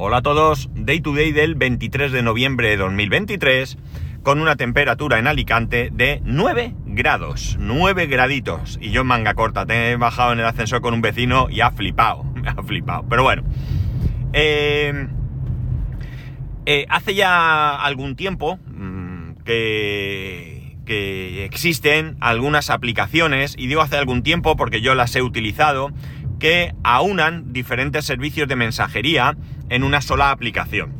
Hola a todos, Day to Day del 23 de noviembre de 2023, con una temperatura en Alicante de 9 grados, 9 graditos. Y yo en manga corta, te he bajado en el ascensor con un vecino y ha flipado, me ha flipado. Pero bueno, eh, eh, hace ya algún tiempo mmm, que, que existen algunas aplicaciones, y digo hace algún tiempo porque yo las he utilizado, que aunan diferentes servicios de mensajería en una sola aplicación.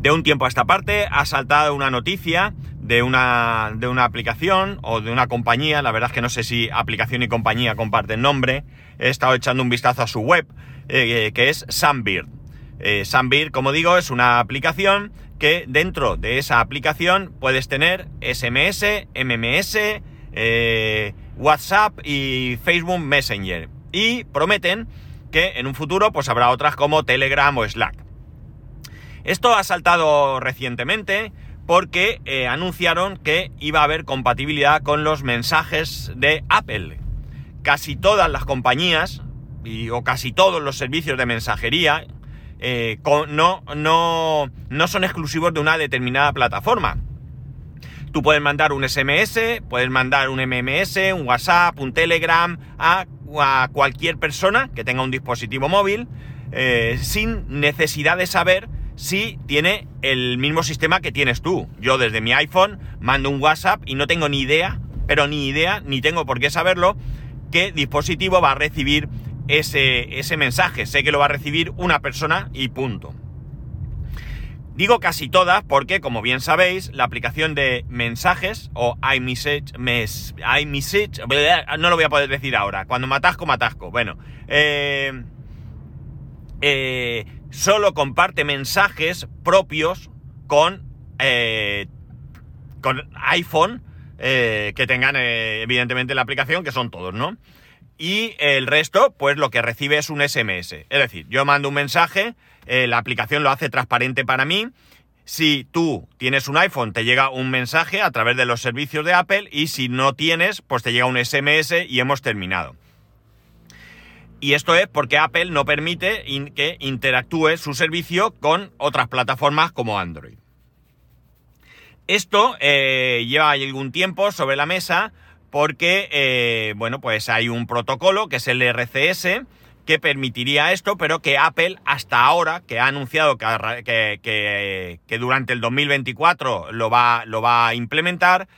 De un tiempo a esta parte ha saltado una noticia de una, de una aplicación o de una compañía, la verdad es que no sé si aplicación y compañía comparten nombre, he estado echando un vistazo a su web, eh, que es Sunbird. Eh, como digo, es una aplicación que dentro de esa aplicación puedes tener SMS, MMS, eh, WhatsApp y Facebook Messenger. Y prometen que en un futuro pues habrá otras como Telegram o Slack. Esto ha saltado recientemente porque eh, anunciaron que iba a haber compatibilidad con los mensajes de Apple. Casi todas las compañías y, o casi todos los servicios de mensajería eh, no, no, no son exclusivos de una determinada plataforma. Tú puedes mandar un SMS, puedes mandar un MMS, un WhatsApp, un Telegram a, a cualquier persona que tenga un dispositivo móvil eh, sin necesidad de saber si tiene el mismo sistema que tienes tú. Yo desde mi iPhone mando un WhatsApp y no tengo ni idea, pero ni idea, ni tengo por qué saberlo, qué dispositivo va a recibir ese, ese mensaje. Sé que lo va a recibir una persona y punto. Digo casi todas porque, como bien sabéis, la aplicación de mensajes o iMessage, mes, iMessage, no lo voy a poder decir ahora, cuando matasco, matasco. Bueno, eh, eh, solo comparte mensajes propios con, eh, con iPhone eh, que tengan eh, evidentemente la aplicación, que son todos, ¿no? Y el resto, pues lo que recibe es un SMS. Es decir, yo mando un mensaje, eh, la aplicación lo hace transparente para mí. Si tú tienes un iPhone, te llega un mensaje a través de los servicios de Apple y si no tienes, pues te llega un SMS y hemos terminado. Y esto es porque Apple no permite que interactúe su servicio con otras plataformas como Android. Esto eh, lleva algún tiempo sobre la mesa porque, eh, bueno, pues hay un protocolo que es el RCS que permitiría esto, pero que Apple hasta ahora, que ha anunciado que, durante el 2024 lo va, lo va a implementar,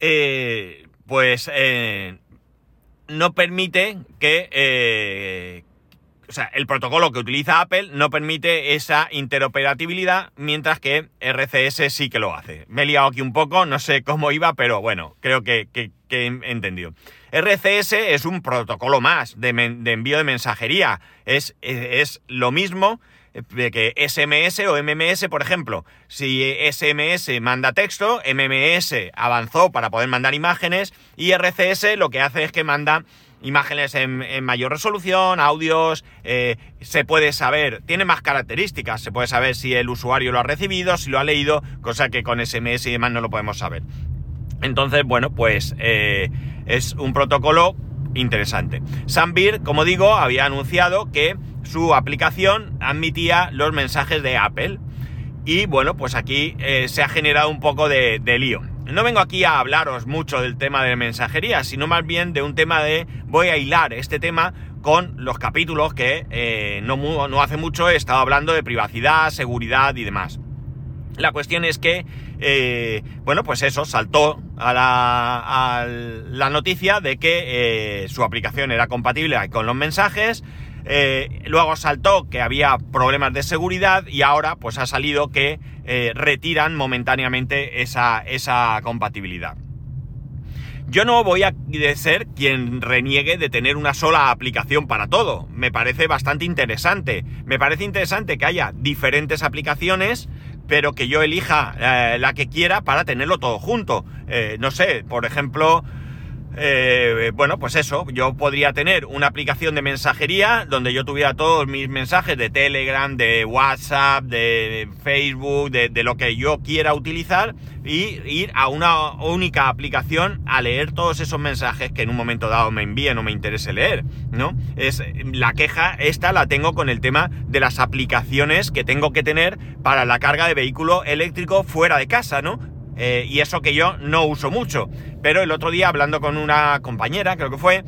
eh, pues eh, no permite que... O sea, el protocolo que utiliza Apple no permite esa interoperabilidad, mientras que RCS sí que lo hace. Me he liado aquí un poco, no sé cómo iba, pero bueno, creo que, he entendido. RCS es un protocolo más de, de envío de mensajería. Es, es, es, lo mismo que SMS o MMS, por ejemplo. Si SMS manda texto, MMS avanzó para poder mandar imágenes y RCS lo que hace es que manda imágenes en, mayor resolución, audios, eh, se puede saber, tiene más características, se puede saber si el usuario lo ha recibido, si lo ha leído, cosa que con SMS y demás no lo podemos saber. Entonces, bueno, pues eh, es un protocolo interesante. Sunbird, como digo, había anunciado que su aplicación admitía los mensajes de Apple. Y bueno, pues aquí eh, se ha generado un poco de, de lío. No vengo aquí a hablaros mucho del tema de mensajería, sino más bien de un tema de voy a hilar este tema con los capítulos que eh, no, hace mucho he estado hablando de privacidad, seguridad y demás. La cuestión es que, eh, bueno, pues eso, saltó a la, a la noticia de que eh, su aplicación era compatible con los mensajes, eh, luego saltó que había problemas de seguridad y ahora pues ha salido que eh, retiran momentáneamente esa, esa compatibilidad. Yo no voy a ser quien reniegue de tener una sola aplicación para todo. Me parece bastante interesante. Me parece interesante que haya diferentes aplicaciones, pero que yo elija eh, la que quiera para tenerlo todo junto. No sé, por ejemplo, eh, bueno, pues eso, yo podría tener una aplicación de mensajería donde yo tuviera todos mis mensajes de Telegram, de WhatsApp, de Facebook, de, lo que yo quiera utilizar y ir a una única aplicación a leer todos esos mensajes que en un momento dado me envíen o me interese leer, ¿no? Es la queja esta la tengo con el tema de las aplicaciones que tengo que tener para la carga de vehículo eléctrico fuera de casa, ¿no? Eh, y eso que yo no uso mucho. Pero el otro día hablando con una compañera, creo que fue,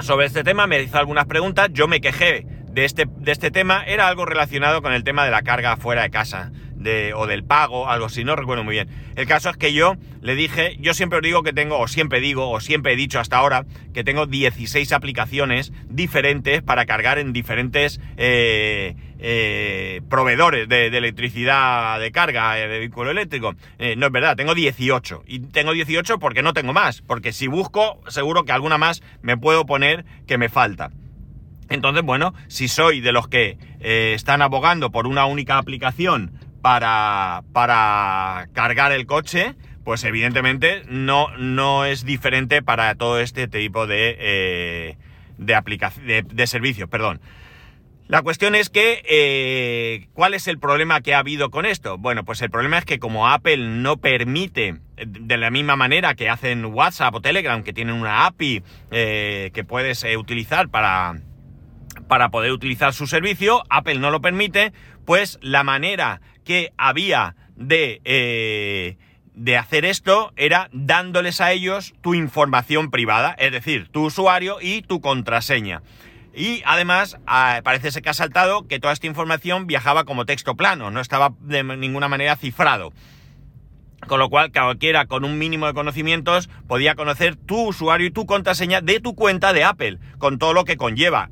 sobre este tema, me hizo algunas preguntas, yo me quejé de este, de este tema, era algo relacionado con el tema de la carga fuera de casa o del pago, algo así, no recuerdo muy bien. El caso es que yo le dije, yo siempre os digo que tengo, o siempre digo, o siempre he dicho hasta ahora, que tengo 16 aplicaciones diferentes para cargar en diferentes eh, eh, proveedores de, electricidad de carga eh, de vehículo eléctrico. no es verdad, tengo 18. Y tengo 18 porque no tengo más, porque si busco, seguro que alguna más me puedo poner que me falta. Entonces, bueno, si soy de los que están abogando por una única aplicación para, para cargar el coche, pues evidentemente no, no es diferente para todo este tipo de, eh, de, de, servicios. Perdón. La cuestión es que, eh, ¿cuál es el problema que ha habido con esto? Bueno, pues el problema es que como Apple no permite, de la misma manera que hacen WhatsApp o Telegram, que tienen una API eh, que puedes utilizar para, para poder utilizar su servicio, Apple no lo permite, pues la manera que había de, eh, de hacer esto era dándoles a ellos tu información privada, es decir, tu usuario y tu contraseña. Y además ah, parece ser que ha saltado que toda esta información viajaba como texto plano, no estaba de ninguna manera cifrado. Con lo cual, cualquiera con un mínimo de conocimientos podía conocer tu usuario y tu contraseña de tu cuenta de Apple, con todo lo que conlleva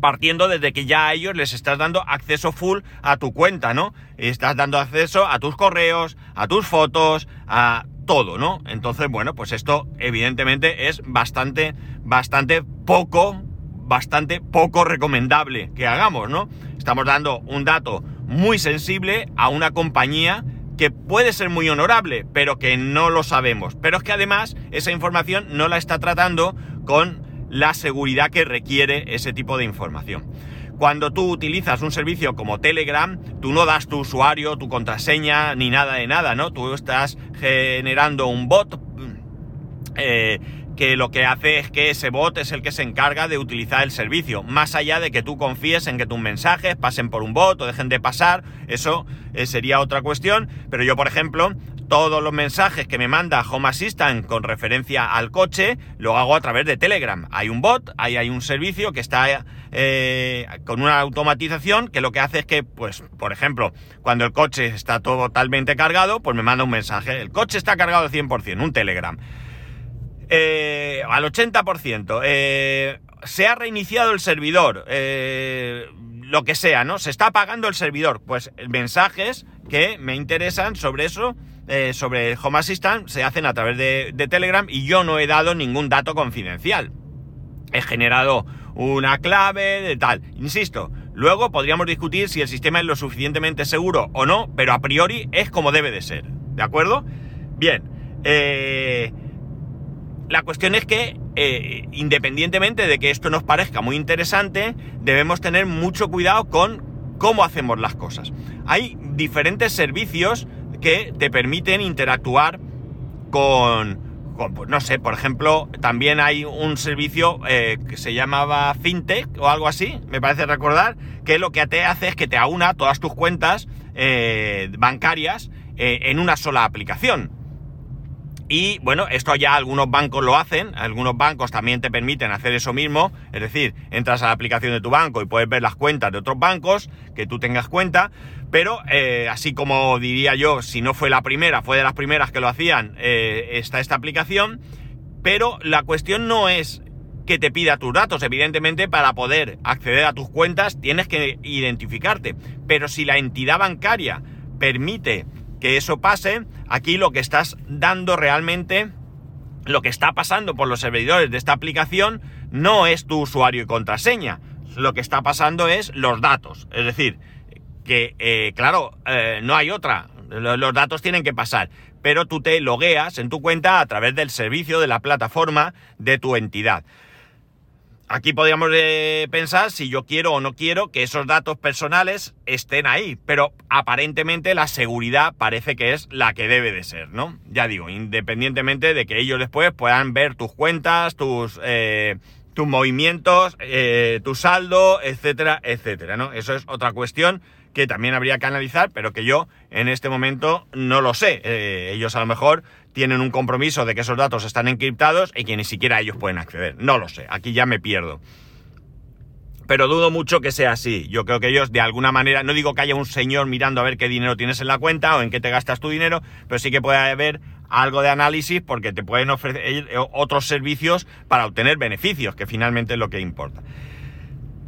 partiendo desde que ya a ellos les estás dando acceso full a tu cuenta, ¿no? Estás dando acceso a tus correos, a tus fotos, a todo, ¿no? Entonces, bueno, pues esto evidentemente es bastante, bastante poco, bastante poco recomendable que hagamos, ¿no? Estamos dando un dato muy sensible a una compañía que puede ser muy honorable, pero que no lo sabemos. Pero es que además esa información no la está tratando con la seguridad que requiere ese tipo de información. Cuando tú utilizas un servicio como Telegram, tú no das tu usuario, tu contraseña, ni nada de nada, ¿no? Tú estás generando un bot eh, que lo que hace es que ese bot es el que se encarga de utilizar el servicio. Más allá de que tú confíes en que tus mensajes pasen por un bot o dejen de pasar, eso eh, sería otra cuestión. Pero yo, por ejemplo, todos los mensajes que me manda Home Assistant con referencia al coche, lo hago a través de Telegram. Hay un bot, ahí hay un servicio que está eh, con una automatización que lo que hace es que, pues, por ejemplo, cuando el coche está totalmente cargado, pues me manda un mensaje. El coche está cargado al 100%, un Telegram. Eh, al 80%. Eh, se ha reiniciado el servidor. lo que sea, ¿no? Se está apagando el servidor. Pues mensajes que me interesan sobre eso eh, sobre el Home Assistant se hacen a través de, Telegram y yo no he dado ningún dato confidencial. He generado una clave de tal. Insisto, luego podríamos discutir si el sistema es lo suficientemente seguro o no, pero a priori es como debe de ser. ¿De acuerdo? Bien. Eh, la cuestión es que, eh, independientemente de que esto nos parezca muy interesante, debemos tener mucho cuidado con cómo hacemos las cosas. Hay diferentes servicios que te permiten interactuar con, pues, no sé, por ejemplo, también hay un servicio eh, que se llamaba FinTech o algo así, me parece recordar, que lo que te hace es que te aúna todas tus cuentas eh, bancarias en una sola aplicación. Y bueno, esto ya algunos bancos lo hacen, algunos bancos también te permiten hacer eso mismo, es decir, entras a la aplicación de tu banco y puedes ver las cuentas de otros bancos, que tú tengas cuenta, pero eh, así como diría yo, si no fue la primera, fue de las primeras que lo hacían, eh, está esta aplicación, pero la cuestión no es que te pida tus datos, evidentemente para poder acceder a tus cuentas tienes que identificarte, pero si la entidad bancaria permite que eso pase, aquí lo que estás dando realmente, lo que está pasando por los servidores de esta aplicación, no es tu usuario y contraseña. Lo que está pasando es los datos. Es decir, que, eh, claro, eh, no hay otra. Los datos tienen que pasar. Pero tú te logueas en tu cuenta a través del servicio de la plataforma de tu entidad. Aquí podríamos eh, pensar si yo quiero o no quiero que esos datos personales estén ahí, pero aparentemente la seguridad parece que es la que debe de ser, ¿no? Ya digo, independientemente de que ellos después puedan ver tus cuentas, tus, eh, tus movimientos, eh, tu saldo, etcétera, etcétera, ¿no? Eso es otra cuestión que también habría que analizar, pero que yo en este momento no lo sé. ellos a lo mejor tienen un compromiso de que esos datos están encriptados y que ni siquiera ellos pueden acceder. No lo sé, aquí ya me pierdo. Pero dudo mucho que sea así. Yo creo que ellos de alguna manera, no digo que haya un señor mirando a ver qué dinero tienes en la cuenta o en qué te gastas tu dinero, pero sí que puede haber algo de análisis porque te pueden ofrecer otros servicios para obtener beneficios, que finalmente es lo que importa.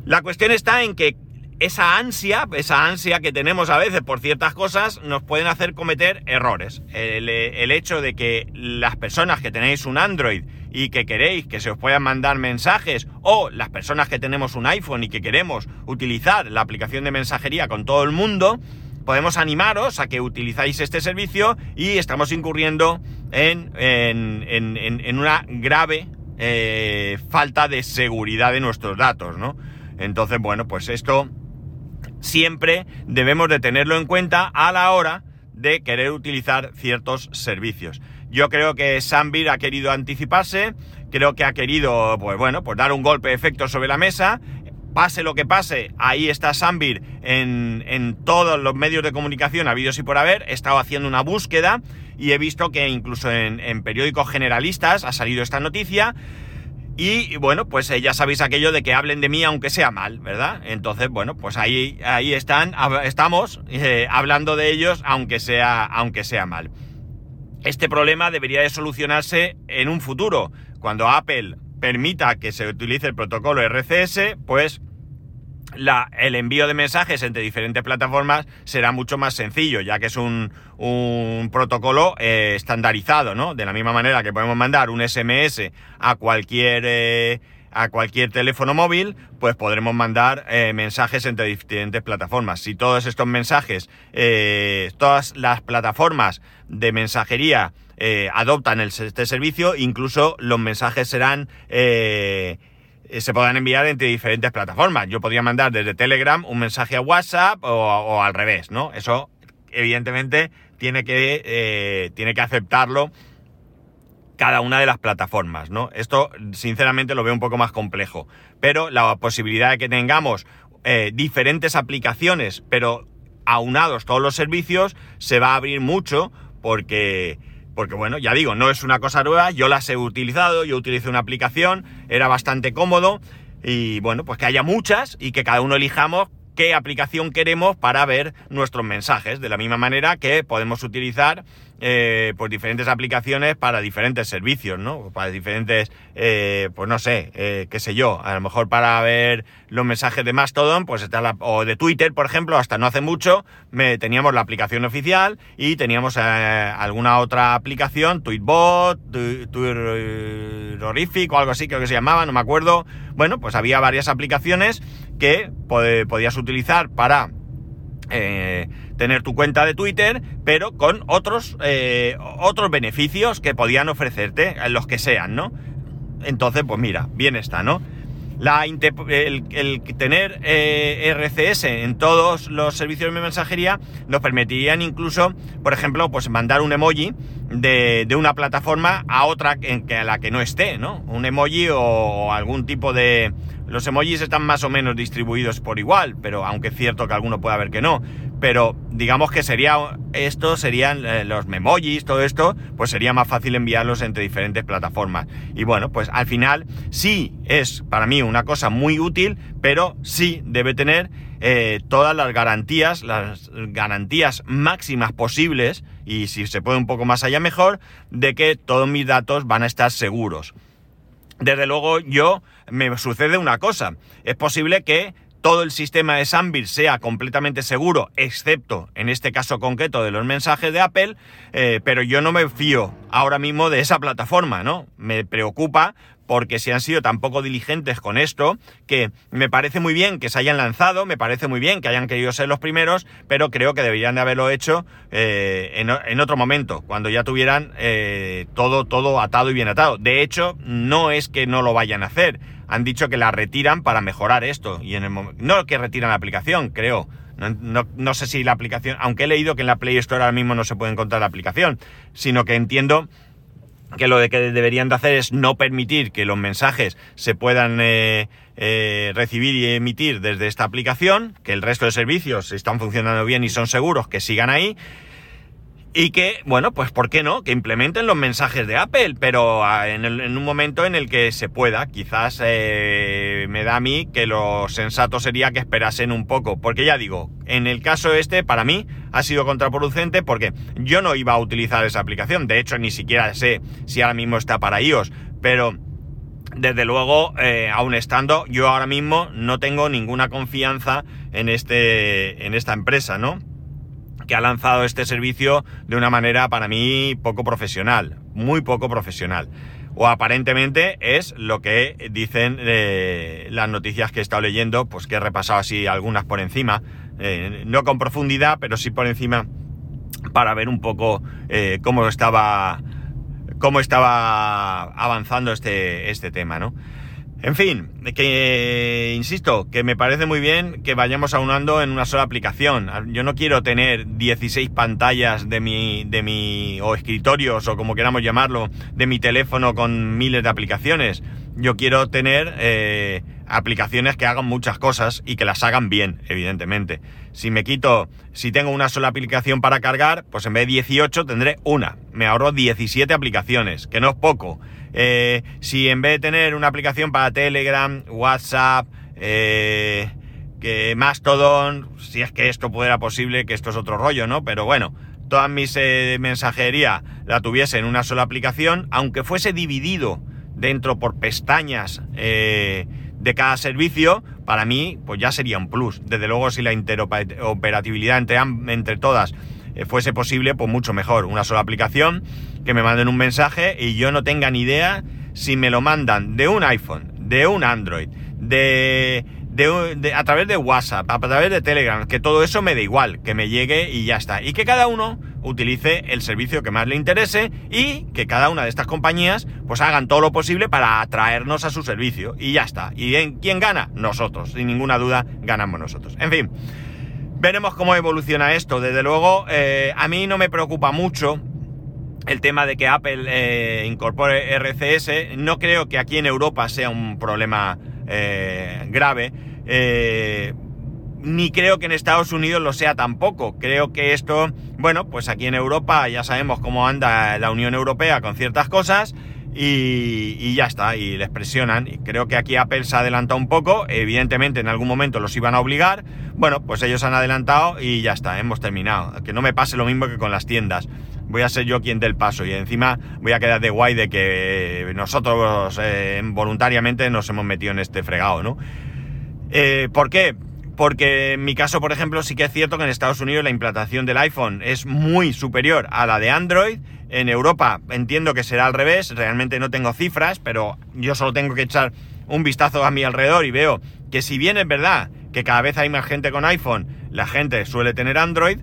La cuestión está en que esa ansia, esa ansia que tenemos a veces por ciertas cosas, nos pueden hacer cometer errores. El, hecho de que las personas que tenéis un Android y que queréis que se os puedan mandar mensajes, o las personas que tenemos un iPhone y que queremos utilizar la aplicación de mensajería con todo el mundo, podemos animaros a que utilizáis este servicio y estamos incurriendo en, en, una grave eh, falta de seguridad de nuestros datos, ¿no? Entonces, bueno, pues esto siempre debemos de tenerlo en cuenta a la hora de querer utilizar ciertos servicios. Yo creo que Sambir ha querido anticiparse, creo que ha querido, pues bueno, pues dar un golpe de efecto sobre la mesa. Pase lo que pase, ahí está Sambir en, todos los medios de comunicación habidos y por haber. He estado haciendo una búsqueda y he visto que incluso en, en periódicos generalistas ha salido esta noticia y bueno, pues ya sabéis aquello de que hablen de mí aunque sea mal, ¿verdad? Entonces, bueno, pues ahí, ahí están, estamos eh, hablando de ellos aunque sea, aunque sea mal. Este problema debería de solucionarse en un futuro. Cuando Apple permita que se utilice el protocolo RCS, pues el envío de mensajes entre diferentes plataformas será mucho más sencillo, ya que es un, protocolo eh, estandarizado, ¿no? De la misma manera que podemos mandar un SMS a cualquier, eh, a cualquier teléfono móvil, pues podremos mandar eh, mensajes entre diferentes plataformas. Si todos estos mensajes, todas las plataformas de mensajería adoptan este servicio, incluso los mensajes serán eh, se podrán enviar entre diferentes plataformas. Yo podría mandar desde Telegram un mensaje a WhatsApp o, al revés, ¿no? Eso, evidentemente, tiene que, eh, tiene que aceptarlo cada una de las plataformas, ¿no? Esto, sinceramente, lo veo un poco más complejo. Pero la posibilidad de que tengamos eh, diferentes aplicaciones, pero aunados todos los servicios, se va a abrir mucho porque porque bueno, ya digo, no es una cosa nueva, yo las he utilizado, yo utilicé una aplicación, era bastante cómodo y bueno, pues que haya muchas y que cada uno elijamos qué aplicación queremos para ver nuestros mensajes, de la misma manera que podemos utilizar eh, pues diferentes aplicaciones para diferentes servicios, ¿no? Para diferentes, eh, pues no sé, eh, qué sé yo, a lo mejor para ver los mensajes de Mastodon, pues está la, o de Twitter, por ejemplo, hasta no hace mucho, me, teníamos la aplicación oficial y teníamos alguna otra aplicación, Tweetbot, Twitterific o algo así, creo que se llamaba, no me acuerdo. Bueno, pues había varias aplicaciones que podías utilizar para eh, tener tu cuenta de Twitter, pero con otros, eh, otros beneficios que podían ofrecerte, los que sean, ¿no? Entonces, pues mira, bien está, ¿no? La el, tener eh, RCS en todos los servicios de mensajería nos permitirían incluso, por ejemplo, pues mandar un emoji de, una plataforma a otra en que, a la que no esté, ¿no? Un emoji o algún tipo de, los emojis están más o menos distribuidos por igual, pero aunque es cierto que alguno puede haber que no. Pero digamos que sería esto, serían eh, los memojis, todo esto, pues sería más fácil enviarlos entre diferentes plataformas. Y bueno, pues al final sí es para mí una cosa muy útil, pero sí debe tener eh, todas las garantías, las garantías máximas posibles, y si se puede un poco más allá mejor, de que todos mis datos van a estar seguros. Desde luego yo me sucede una cosa. Es posible que todo el sistema de Sambir sea completamente seguro, excepto en este caso concreto de los mensajes de Apple, eh, pero yo no me fío ahora mismo de esa plataforma, ¿no? Me preocupa porque si han sido tan poco diligentes con esto, que me parece muy bien que se hayan lanzado, me parece muy bien que hayan querido ser los primeros, pero creo que deberían de haberlo hecho eh, en, otro momento, cuando ya tuvieran eh, todo, todo atado y bien atado. De hecho, no es que no lo vayan a hacer. Han dicho que la retiran para mejorar esto. Y en el no que retiran la aplicación, creo. No, sé si la aplicación, aunque he leído que en la Play Store ahora mismo no se puede encontrar la aplicación, sino que entiendo que lo de que deberían de hacer es no permitir que los mensajes se puedan eh, eh, recibir y emitir desde esta aplicación, que el resto de servicios están funcionando bien y son seguros, que sigan ahí, y que, bueno, pues ¿por qué no? Que implementen los mensajes de Apple, pero ah, en, un momento en el que se pueda. Quizás eh, me da a mí que lo sensato sería que esperasen un poco. Porque ya digo, en el caso este, para mí, ha sido contraproducente porque yo no iba a utilizar esa aplicación. De hecho, ni siquiera sé si ahora mismo está para iOS. Pero desde luego, eh, aún estando, yo ahora mismo no tengo ninguna confianza en, este, en esta empresa, ¿no? Que ha lanzado este servicio de una manera para mí poco profesional, muy poco profesional. O aparentemente es lo que dicen eh, las noticias que he estado leyendo, pues que he repasado así algunas por encima, eh, no con profundidad, pero sí por encima para ver un poco eh, cómo estaba cómo estaba avanzando este, este tema, ¿no? En fin, que insisto, que me parece muy bien que vayamos aunando en una sola aplicación. Yo no quiero tener 16 pantallas de mi, de mi, o escritorios, o como queramos llamarlo, de mi teléfono con miles de aplicaciones. Yo quiero tener eh, aplicaciones que hagan muchas cosas y que las hagan bien, evidentemente. Si me quito, si tengo una sola aplicación para cargar, pues en vez de 18 tendré una. Me ahorro 17 aplicaciones, que no es poco. Eh, si en vez de tener una aplicación para Telegram, WhatsApp, eh, que Mastodon, si es que esto fuera posible, que esto es otro rollo, ¿no? Pero bueno, toda mi eh, mensajería la tuviese en una sola aplicación, aunque fuese dividido dentro por pestañas de cada servicio, para mí, pues ya sería un plus. Desde luego, si la interoperabilidad entre, entre todas fuese posible, pues mucho mejor. Una sola aplicación que me manden un mensaje y yo no tenga ni idea si me lo mandan de un iPhone, de un Android, de, de, a través de WhatsApp, a través de Telegram, que todo eso me da igual, que me llegue y ya está. Y que cada uno utilice el servicio que más le interese y que cada una de estas compañías pues hagan todo lo posible para atraernos a su servicio y ya está. ¿Y en, quién gana? Nosotros, sin ninguna duda ganamos nosotros. En fin, veremos cómo evoluciona esto. Desde luego, eh, a mí no me preocupa mucho el tema de que Apple eh, incorpore RCS, no creo que aquí en Europa sea un problema eh, grave, ni creo que en Estados Unidos lo sea tampoco. Creo que esto, bueno, pues aquí en Europa ya sabemos cómo anda la Unión Europea con ciertas cosas y, y, ya está, y les presionan. Y creo que aquí Apple se ha adelantado un poco, evidentemente en algún momento los iban a obligar, bueno, pues ellos han adelantado y ya está, hemos terminado. Que no me pase lo mismo que con las tiendas voy a ser yo quien dé el paso y encima voy a quedar de guay de que nosotros eh, voluntariamente nos hemos metido en este fregado, ¿no? Eh, ¿Por qué? Porque en mi caso, por ejemplo, sí que es cierto que en Estados Unidos la implantación del iPhone es muy superior a la de Android. En Europa entiendo que será al revés, realmente no tengo cifras, pero yo solo tengo que echar un vistazo a mi alrededor y veo que si bien es verdad que cada vez hay más gente con iPhone, la gente suele tener Android,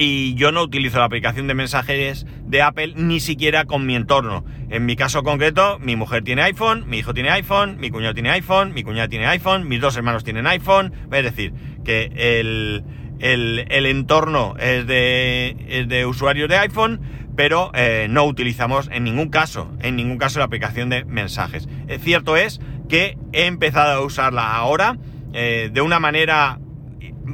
y yo no utilizo la aplicación de mensajes de Apple ni siquiera con mi entorno. En mi caso concreto, mi mujer tiene iPhone, mi hijo tiene iPhone, mi cuñado tiene iPhone, mi cuñada tiene iPhone, mis dos hermanos tienen iPhone. Es decir, que el, el, entorno es de, es de usuarios de iPhone, pero eh, no utilizamos en ningún caso, en ningún caso la aplicación de mensajes. Es cierto es que he empezado a usarla ahora eh, de una manera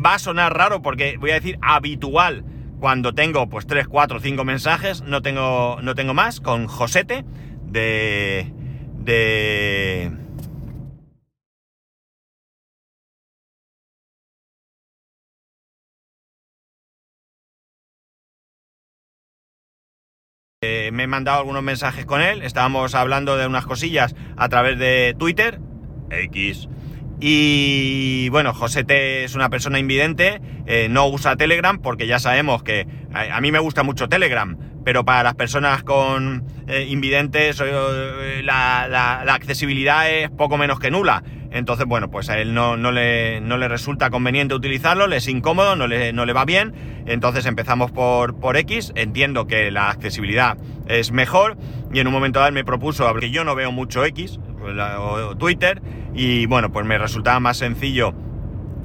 va a sonar raro porque voy a decir habitual cuando tengo pues 3, 4, 5 mensajes, no tengo, no tengo más, con Josete de... de me he mandado algunos mensajes con él, estábamos hablando de unas cosillas a través de Twitter, X, y bueno, Josete es una persona invidente, eh, no usa Telegram porque ya sabemos que a, mí me gusta mucho Telegram, pero para las personas con eh, invidentes eh, la, accesibilidad es poco menos que nula. Entonces, bueno, pues a él no, le, no le, resulta conveniente utilizarlo, le es incómodo, no le, no le va bien. Entonces empezamos por, por, X, entiendo que la accesibilidad es mejor y en un momento dado me propuso, que yo no veo mucho X, o Twitter, y bueno, pues me resultaba más sencillo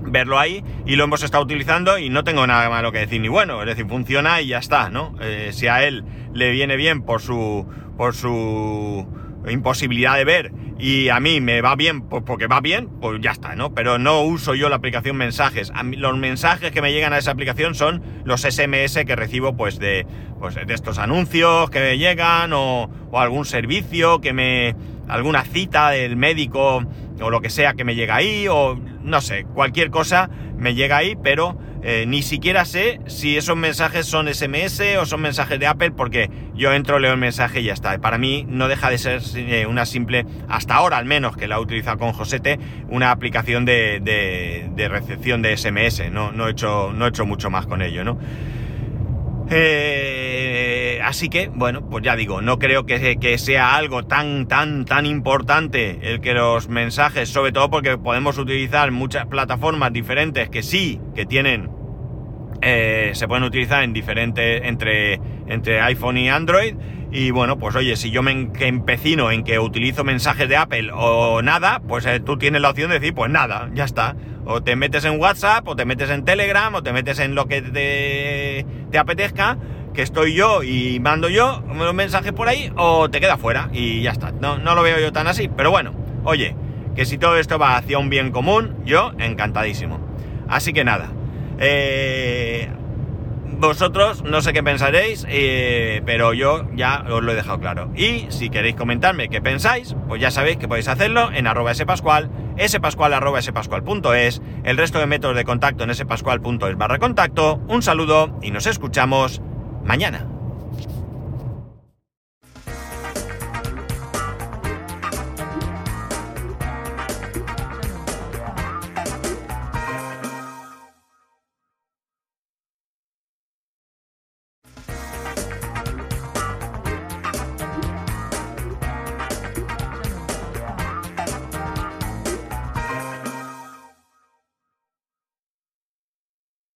verlo ahí y lo hemos estado utilizando y no tengo nada malo que decir ni bueno, es decir, funciona y ya está, ¿no? Eh, si a él le viene bien por su por su imposibilidad de ver y a mí me va bien pues porque va bien, pues ya está, ¿no? Pero no uso yo la aplicación mensajes. los mensajes que me llegan a esa aplicación son los SMS que recibo pues de, pues, de estos anuncios que me llegan o algún servicio que me... alguna cita del médico o lo que sea que me llega ahí o no sé, cualquier cosa me llega ahí, pero eh, ni siquiera sé si esos mensajes son SMS o son mensajes de Apple, porque yo entro, leo el mensaje y ya está. Para mí no deja de ser eh, una simple, hasta ahora al menos, que la he utilizado con Josete, una aplicación de, de, recepción de SMS. No, no, he hecho, no he hecho mucho más con ello, ¿no? Eh, así que, bueno, pues ya digo, no creo que, que, sea algo tan, tan, tan importante el que los mensajes, sobre todo porque podemos utilizar muchas plataformas diferentes que sí, que tienen, eh, se pueden utilizar en diferentes, entre, entre iPhone y Android. Y bueno, pues oye, si yo me empecino en que utilizo mensajes de Apple o nada, pues eh, tú tienes la opción de decir, pues nada, ya está. O te metes en WhatsApp, o te metes en Telegram, o te metes en lo que te, apetezca, que estoy yo y mando yo los mensajes por ahí, o te queda fuera y ya está. No, no lo veo yo tan así, pero bueno, oye, que si todo esto va hacia un bien común, yo encantadísimo. Así que nada. Eh, vosotros no sé qué pensaréis, eh, pero yo ya os lo he dejado claro. Y si queréis comentarme qué pensáis, pues ya sabéis que podéis hacerlo en arroba spascual, spascual arroba spascual.es, el resto de métodos de contacto en spascual.es barra contacto. Un saludo y nos escuchamos mañana.